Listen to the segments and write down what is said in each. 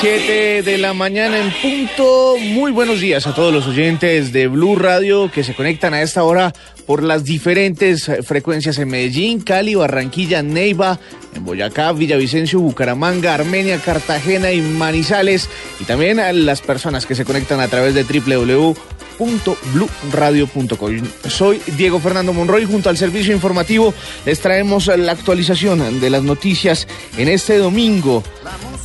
7 de la mañana en punto. Muy buenos días a todos los oyentes de Blue Radio que se conectan a esta hora por las diferentes frecuencias en Medellín, Cali, Barranquilla, Neiva, en Boyacá, Villavicencio, Bucaramanga, Armenia, Cartagena y Manizales. Y también a las personas que se conectan a través de www Soy Diego Fernando Monroy, junto al servicio informativo les traemos la actualización de las noticias en este domingo.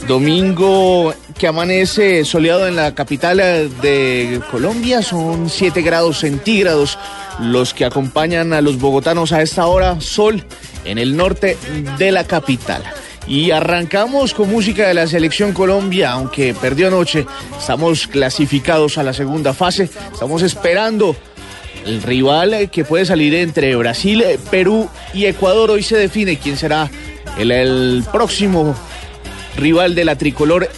Domingo que amanece soleado en la capital de Colombia, son 7 grados centígrados los que acompañan a los bogotanos a esta hora, sol en el norte de la capital. Y arrancamos con música de la selección Colombia, aunque perdió anoche. Estamos clasificados a la segunda fase. Estamos esperando el rival que puede salir entre Brasil, Perú y Ecuador. Hoy se define quién será el, el próximo rival de la tricolor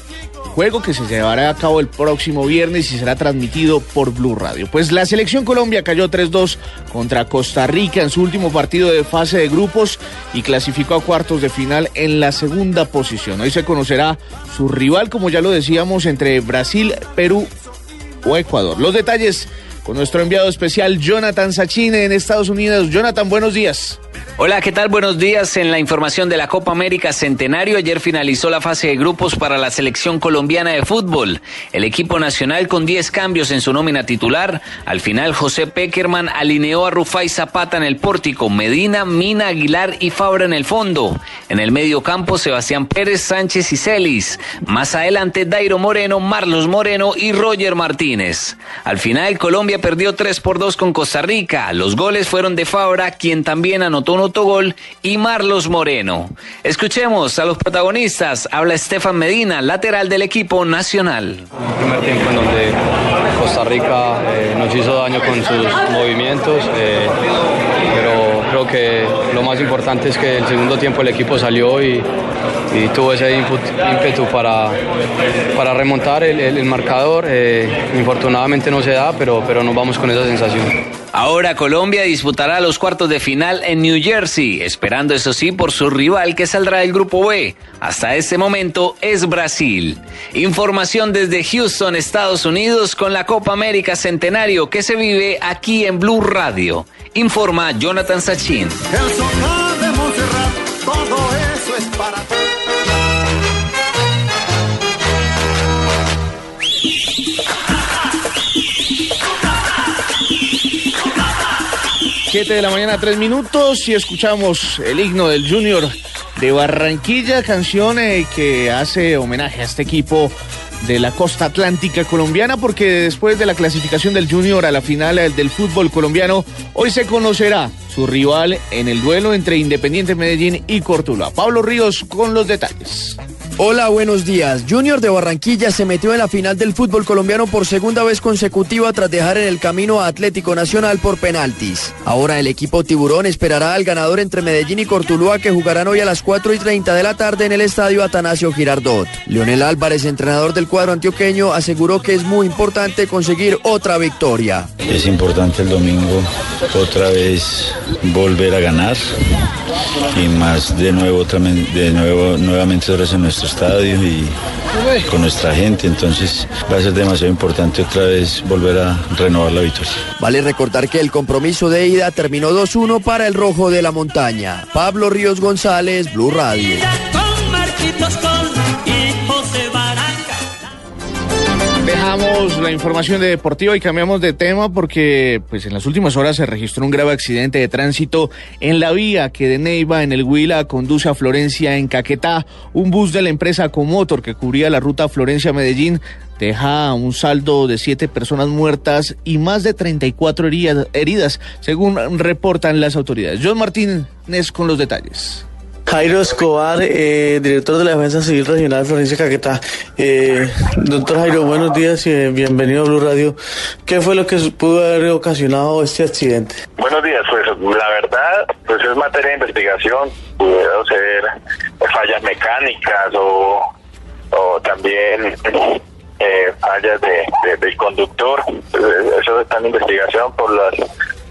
juego que se llevará a cabo el próximo viernes y será transmitido por Blue Radio. Pues la selección Colombia cayó 3-2 contra Costa Rica en su último partido de fase de grupos y clasificó a cuartos de final en la segunda posición. Hoy se conocerá su rival, como ya lo decíamos, entre Brasil, Perú o Ecuador. Los detalles con nuestro enviado especial Jonathan Sachine en Estados Unidos. Jonathan, buenos días. Hola, ¿qué tal? Buenos días. En la información de la Copa América Centenario, ayer finalizó la fase de grupos para la selección colombiana de fútbol. El equipo nacional con 10 cambios en su nómina titular. Al final, José Peckerman alineó a Rufai Zapata en el pórtico, Medina, Mina, Aguilar y Fabra en el fondo. En el medio campo, Sebastián Pérez, Sánchez y Celis. Más adelante, Dairo Moreno, Marlos Moreno y Roger Martínez. Al final, Colombia perdió 3 por 2 con Costa Rica. Los goles fueron de Fabra, quien también anotó un autogol, y Marlos Moreno. Escuchemos a los protagonistas. Habla Estefan Medina, lateral del equipo nacional. Un primer tiempo en donde Costa Rica eh, nos hizo daño con sus movimientos, eh, pero creo que lo más importante es que el segundo tiempo el equipo salió y, tuvo ese ímpetu para, para remontar el, marcador. Eh, infortunadamente no se da, pero, pero nos vamos con esa sensación. Ahora Colombia disputará los cuartos de final en New Jersey, esperando eso sí por su rival que saldrá del grupo B. Hasta este momento es Brasil. Información desde Houston, Estados Unidos, con la Copa América Centenario que se vive aquí en Blue Radio. Informa Jonathan Sachin. Siete de la mañana, tres minutos, y escuchamos el himno del Junior de Barranquilla, canción eh, que hace homenaje a este equipo de la costa atlántica colombiana, porque después de la clasificación del Junior a la final eh, del fútbol colombiano, hoy se conocerá su rival en el duelo entre Independiente Medellín y Cortuluá. Pablo Ríos con los detalles. Hola, buenos días. Junior de Barranquilla se metió en la final del fútbol colombiano por segunda vez consecutiva tras dejar en el camino a Atlético Nacional por penaltis. Ahora el equipo tiburón esperará al ganador entre Medellín y Cortuluá que jugarán hoy a las 4 y 30 de la tarde en el estadio Atanasio Girardot. Leonel Álvarez, entrenador del cuadro antioqueño, aseguró que es muy importante conseguir otra victoria. Es importante el domingo otra vez volver a ganar y más de nuevo, de nuevo nuevamente en nuestro estadio y con nuestra gente, entonces va a ser demasiado importante otra vez volver a renovar la victoria. Vale recordar que el compromiso de ida terminó 2-1 para el Rojo de la Montaña. Pablo Ríos González, Blue Radio. La información de deportiva y cambiamos de tema porque pues en las últimas horas se registró un grave accidente de tránsito en la vía que de Neiva en el Huila conduce a Florencia en Caquetá. Un bus de la empresa Comotor que cubría la ruta Florencia-Medellín deja un saldo de siete personas muertas y más de 34 heridas, según reportan las autoridades. John Martínez con los detalles. Jairo Escobar, eh, director de la Defensa Civil Regional de Florencia Caquetá. Eh, doctor Jairo, buenos días y bienvenido a Blue Radio. ¿Qué fue lo que pudo haber ocasionado este accidente? Buenos días, pues la verdad, pues es materia de investigación, pudo ser fallas mecánicas o, o también eh, fallas de, del conductor. Eso está en investigación por las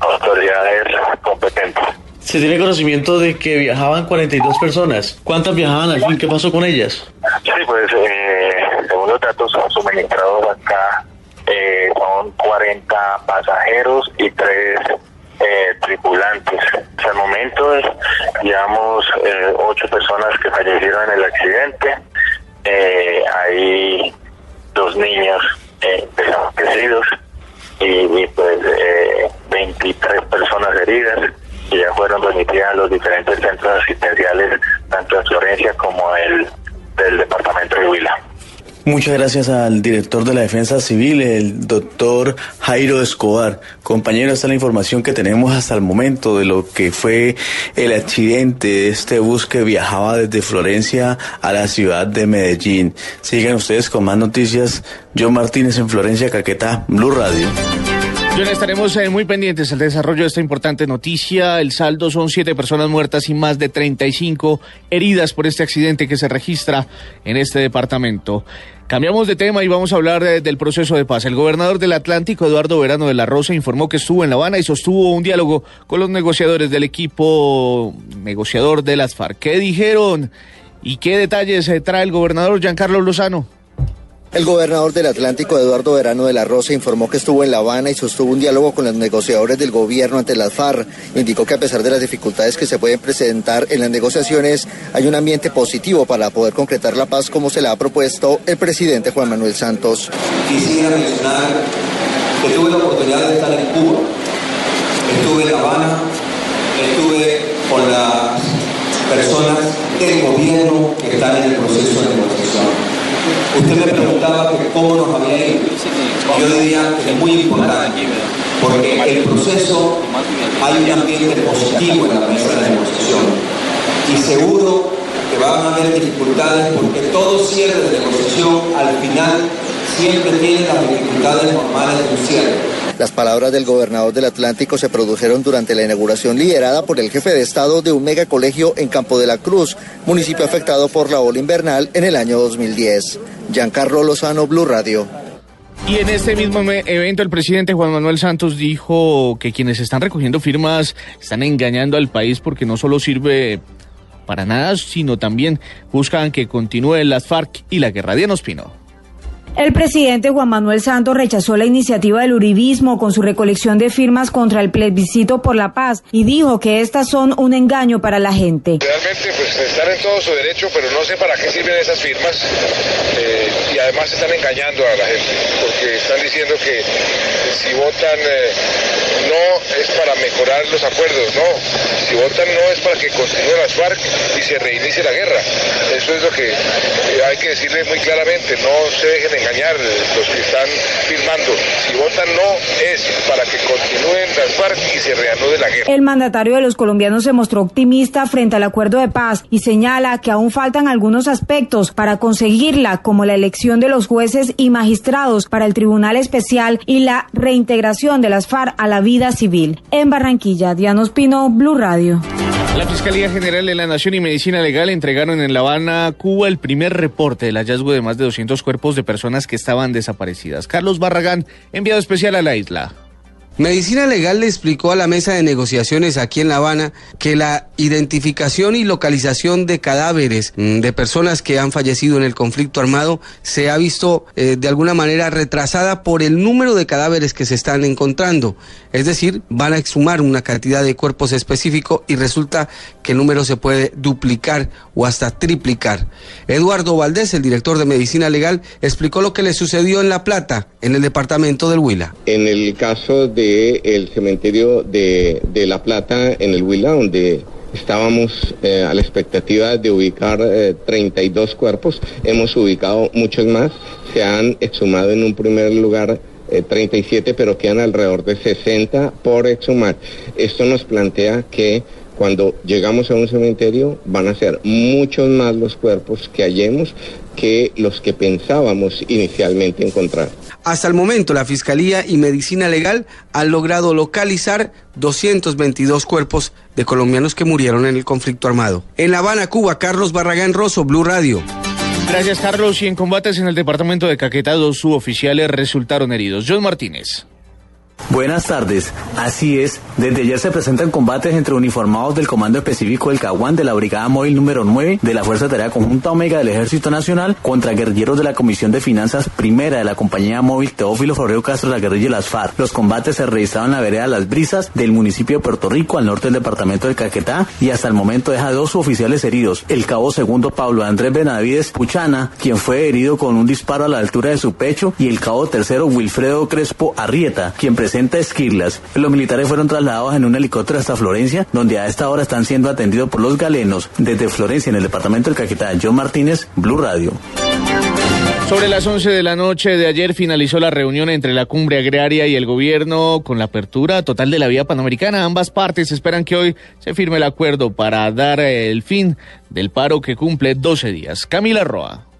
autoridades competentes. Se tiene conocimiento de que viajaban 42 personas. ¿Cuántas viajaban al fin? ¿Qué pasó con ellas? Sí, pues eh, según los datos suministrados acá, eh, son 40 pasajeros y 3 eh, tripulantes. Hasta el momento llevamos eh, 8 personas que fallecieron en el accidente. Eh, hay dos niños eh, desaparecidos y, y pues 23 personas heridas y ya fueron remitidas a los diferentes centros asistenciales, tanto en Florencia como el del departamento de Huila. Muchas gracias al director de la Defensa Civil, el doctor Jairo Escobar. Compañero, esta es la información que tenemos hasta el momento de lo que fue el accidente de este bus que viajaba desde Florencia a la ciudad de Medellín. Sigan ustedes con más noticias. John Martínez en Florencia, Caquetá, Blue Radio. John, estaremos eh, muy pendientes del desarrollo de esta importante noticia. El saldo son siete personas muertas y más de 35 heridas por este accidente que se registra en este departamento. Cambiamos de tema y vamos a hablar de, del proceso de paz. El gobernador del Atlántico, Eduardo Verano de la Rosa, informó que estuvo en La Habana y sostuvo un diálogo con los negociadores del equipo negociador de las FARC. ¿Qué dijeron y qué detalles trae el gobernador Giancarlo Lozano? El gobernador del Atlántico, Eduardo Verano de la Rosa, informó que estuvo en La Habana y sostuvo un diálogo con los negociadores del gobierno ante las FARC. Indicó que a pesar de las dificultades que se pueden presentar en las negociaciones, hay un ambiente positivo para poder concretar la paz como se la ha propuesto el presidente Juan Manuel Santos. Quisiera mencionar que tuve la oportunidad de estar en Cuba, estuve en La Habana, estuve con las personas del gobierno que están en el proceso de negociación. Usted me preguntaba cómo nos había ido. Yo diría que es muy importante, porque el proceso hay un ambiente positivo en la mesa de negociación. Y seguro que van a haber dificultades porque todo cierre de negociación al final siempre tiene las dificultades normales de un cierre. Las palabras del gobernador del Atlántico se produjeron durante la inauguración liderada por el jefe de Estado de un megacolegio en Campo de la Cruz, municipio afectado por la ola invernal en el año 2010. Giancarlo Lozano, Blue Radio. Y en este mismo evento el presidente Juan Manuel Santos dijo que quienes están recogiendo firmas están engañando al país porque no solo sirve para nada, sino también buscan que continúen las FARC y la guerra. Diana Ospino. El presidente Juan Manuel Santos rechazó la iniciativa del uribismo con su recolección de firmas contra el plebiscito por la paz y dijo que estas son un engaño para la gente. Realmente pues están en todo su derecho, pero no sé para qué sirven esas firmas eh, además están engañando a la gente porque están diciendo que si votan eh, no es para mejorar los acuerdos, no. Si votan no es para que continúe las FARC y se reinicie la guerra. Eso es lo que eh, hay que decirle muy claramente, no se dejen engañar los que están firmando. Si votan no es para que continúen las FARC y se reanude la guerra. El mandatario de los colombianos se mostró optimista frente al acuerdo de paz y señala que aún faltan algunos aspectos para conseguirla, como la elección de los jueces y magistrados para el Tribunal Especial y la reintegración de las FARC a la vida civil. En Barranquilla, Diana Ospino, Blue Radio. La Fiscalía General de la Nación y Medicina Legal entregaron en La Habana, Cuba, el primer reporte del hallazgo de más de 200 cuerpos de personas que estaban desaparecidas. Carlos Barragán, enviado especial a la isla. Medicina Legal le explicó a la mesa de negociaciones aquí en La Habana que la identificación y localización de cadáveres mm, de personas que han fallecido en el conflicto armado se ha visto eh, de alguna manera retrasada por el número de cadáveres que se están encontrando. Es decir, van a exhumar una cantidad de cuerpos específico y resulta que el número se puede duplicar o hasta triplicar. Eduardo Valdés, el director de Medicina Legal, explicó lo que le sucedió en La Plata, en el departamento del Huila. En el caso de el cementerio de, de, La Plata en el Huila, donde estábamos eh, a la expectativa de ubicar eh, 32 cuerpos. Hemos ubicado muchos más. Se han exhumado en un primer lugar 37, eh, pero quedan alrededor de 60 por exhumar. Esto nos plantea que Cuando llegamos a un cementerio van a ser muchos más los cuerpos que hallemos que los que pensábamos inicialmente encontrar. Hasta el momento, la Fiscalía y Medicina Legal han logrado localizar 222 cuerpos de colombianos que murieron en el conflicto armado. En La Habana, Cuba, Carlos Barragán Rosso, Blue Radio. Gracias, Carlos. Y en combates en el departamento de Caquetá, dos suboficiales resultaron heridos. John Martínez. Buenas tardes. Así es, desde ayer se presentan combates entre uniformados del Comando Específico del Caguán de la Brigada Móvil número 9 de la Fuerza Tarea Conjunta Omega del Ejército Nacional contra guerrilleros de la Comisión de Finanzas Primera de la Compañía Móvil Teófilo Forreo Castro de la guerrilla de las FARC. Los combates se realizaron en la vereda Las Brisas del municipio de Puerto Rico al norte del departamento de Caquetá y hasta el momento deja dos oficiales heridos. El cabo segundo Pablo Andrés Benavides Puchana, quien fue herido con un disparo a la altura de su pecho, y el cabo tercero Wilfredo Crespo Arrieta, quien presenta esquirlas. Los militares fueron trasladados en un helicóptero hasta Florencia, donde a esta hora están siendo atendidos por los galenos desde Florencia en el departamento del Caquetá. John Martínez, Blue Radio. Sobre las 11 de la noche de ayer finalizó la reunión entre la cumbre agraria y el gobierno con la apertura total de la vía panamericana. Ambas partes esperan que hoy se firme el acuerdo para dar el fin del paro que cumple 12 días. Camila Roa.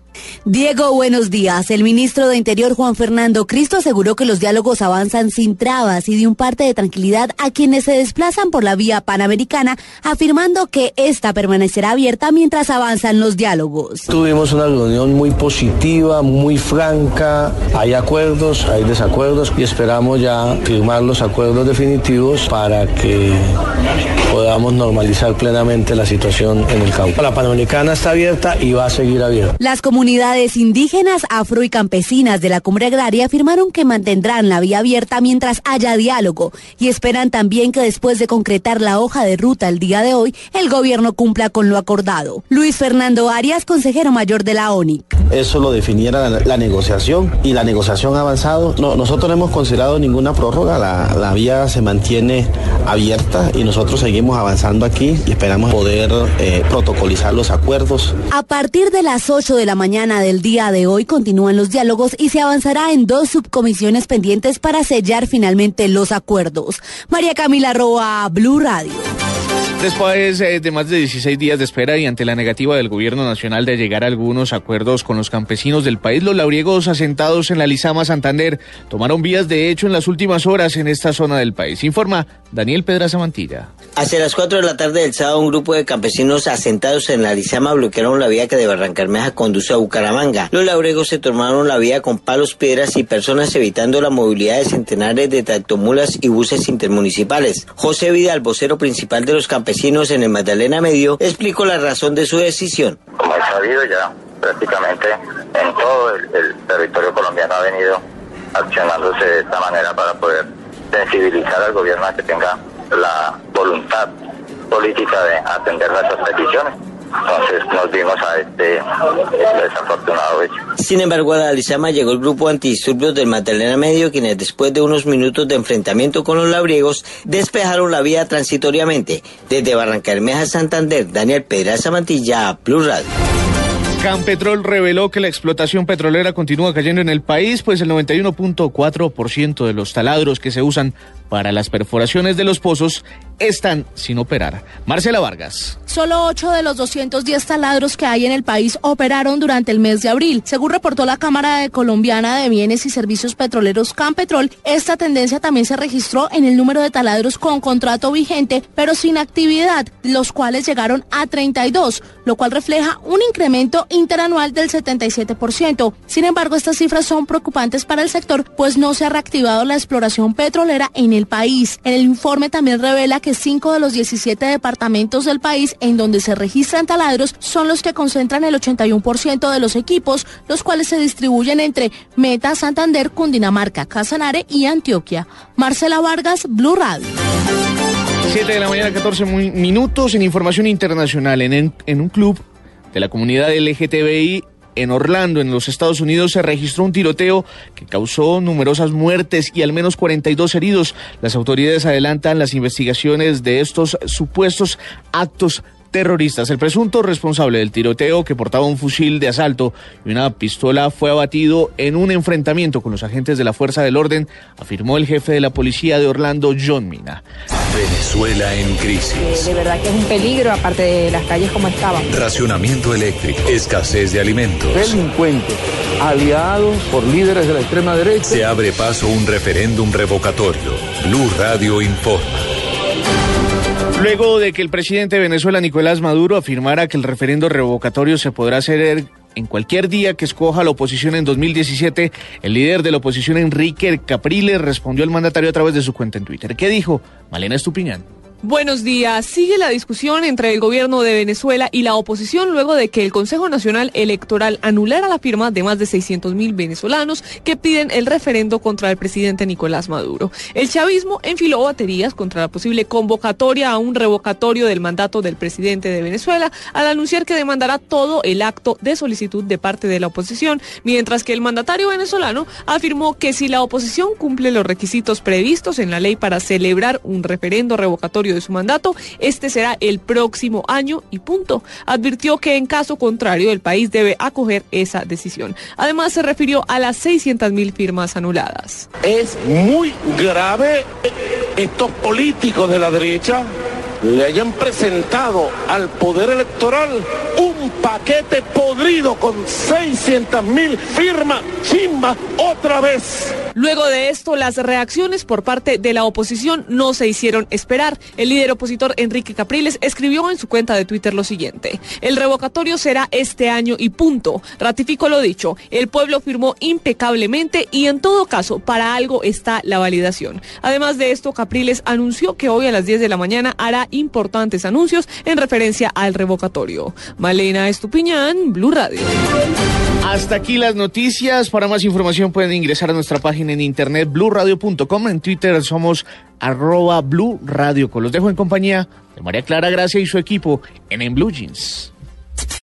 Diego, buenos días. El ministro de Interior Juan Fernando Cristo aseguró que los diálogos avanzan sin trabas y dio un parte de tranquilidad a quienes se desplazan por la vía panamericana, afirmando que esta permanecerá abierta mientras avanzan los diálogos. Tuvimos una reunión muy positiva, muy franca. Hay acuerdos, hay desacuerdos y esperamos ya firmar los acuerdos definitivos para que podamos normalizar plenamente la situación en el campo. La panamericana está abierta y va a seguir abierta. Las comunidades indígenas, afro y campesinas de la cumbre agraria afirmaron que mantendrán la vía abierta mientras haya diálogo y esperan también que después de concretar la hoja de ruta el día de hoy, el gobierno cumpla con lo acordado. Luis Fernando Arias, consejero mayor de la ONIC. Eso lo definiera la, la negociación y la negociación ha avanzado. No, nosotros no hemos considerado ninguna prórroga, la, la vía se mantiene abierta y nosotros seguimos avanzando aquí y esperamos poder eh, protocolizar los acuerdos. A partir de las 8 de la mañana del día de hoy continúan los diálogos y se avanzará en dos subcomisiones pendientes para sellar finalmente los acuerdos. María Camila Roa, Blue Radio. Después eh, de más de 16 días de espera y ante la negativa del gobierno nacional de llegar a algunos acuerdos con los campesinos del país, los labriegos asentados en la Lizama Santander tomaron vías de hecho en las últimas horas en esta zona del país. Informa Daniel Pedraza Mantilla. Hacia las 4 de la tarde del sábado, un grupo de campesinos asentados en la Lizama bloquearon la vía que de Barrancarmeja conduce a Bucaramanga. Los labriegos se tomaron la vía con palos, piedras y personas evitando la movilidad de centenares de tractomulas y buses intermunicipales. José Vidal, vocero principal de los campesinos, en el Magdalena Medio, explicó la razón de su decisión. Como es sabido ya, prácticamente en todo el, el territorio colombiano ha venido accionándose de esta manera para poder sensibilizar al gobierno a que tenga la voluntad política de atender nuestras peticiones. Entonces nos vimos a este, este desafortunado hecho. Sin embargo, a la Lizama llegó el grupo antidisturbios del Magdalena Medio, quienes después de unos minutos de enfrentamiento con los labriegos, despejaron la vía transitoriamente. Desde Barrancarmeja, Santander, Daniel Pedraza Mantilla, Plus Radio. Campetrol reveló que la explotación petrolera continúa cayendo en el país, pues el 91.4% de los taladros que se usan para las perforaciones de los pozos están sin operar. Marcela Vargas. Solo 8 de los 210 taladros que hay en el país operaron durante el mes de abril. Según reportó la Cámara Colombiana de Bienes y Servicios Petroleros Campetrol, esta tendencia también se registró en el número de taladros con contrato vigente, pero sin actividad, los cuales llegaron a 32, lo cual refleja un incremento interanual del 77%. Sin embargo, estas cifras son preocupantes para el sector, pues no se ha reactivado la exploración petrolera en el país. El informe también revela que 5 de los 17 departamentos del país en donde se registran taladros son los que concentran el 81% de los equipos, los cuales se distribuyen entre Meta, Santander, Cundinamarca, Casanare y Antioquia. Marcela Vargas, Blue Radio. 7 de la mañana, 14 minutos en información internacional. En, en un club de la comunidad LGTBI en Orlando, en los Estados Unidos, se registró un tiroteo que causó numerosas muertes y al menos 42 heridos. Las autoridades adelantan las investigaciones de estos supuestos actos terroristas. El presunto responsable del tiroteo que portaba un fusil de asalto y una pistola fue abatido en un enfrentamiento con los agentes de la Fuerza del Orden, afirmó el jefe de la policía de Orlando, John Mina. Venezuela en crisis. De verdad que es un peligro, aparte de las calles como estaban. Racionamiento eléctrico, escasez de alimentos. Delincuentes, aliados por líderes de la extrema derecha. Se abre paso un referéndum revocatorio. Blue Radio informa. Luego de que el presidente de Venezuela, Nicolás Maduro, afirmara que el referendo revocatorio se podrá hacer en cualquier día que escoja la oposición en 2017, el líder de la oposición, Enrique Capriles, respondió al mandatario a través de su cuenta en Twitter. ¿Qué dijo? Malena Estupiñán. Buenos días. Sigue la discusión entre el gobierno de Venezuela y la oposición luego de que el Consejo Nacional Electoral anulara la firma de más de 600 mil venezolanos que piden el referendo contra el presidente Nicolás Maduro. El chavismo enfiló baterías contra la posible convocatoria a un revocatorio del mandato del presidente de Venezuela al anunciar que demandará todo el acto de solicitud de parte de la oposición, mientras que el mandatario venezolano afirmó que si la oposición cumple los requisitos previstos en la ley para celebrar un referendo revocatorio de su mandato, este será el próximo año y punto. Advirtió que en caso contrario el país debe acoger esa decisión. Además se refirió a las 600 mil firmas anuladas. Es muy grave estos políticos de la derecha le hayan presentado al Poder Electoral un paquete podrido con 600 mil firmas, chimba, otra vez. Luego de esto, las reacciones por parte de la oposición no se hicieron esperar. El líder opositor Enrique Capriles escribió en su cuenta de Twitter lo siguiente. El revocatorio será este año y punto. Ratifico lo dicho. El pueblo firmó impecablemente y en todo caso, para algo está la validación. Además de esto, Capriles anunció que hoy a las 10 de la mañana hará importantes anuncios en referencia al revocatorio. Malena Estupiñán, Blue Radio. Hasta aquí las noticias. Para más información pueden ingresar a nuestra página en internet bluradio.com. En Twitter somos arroba Blue Radio. Los dejo en compañía de María Clara Gracia y su equipo en En Blue Jeans.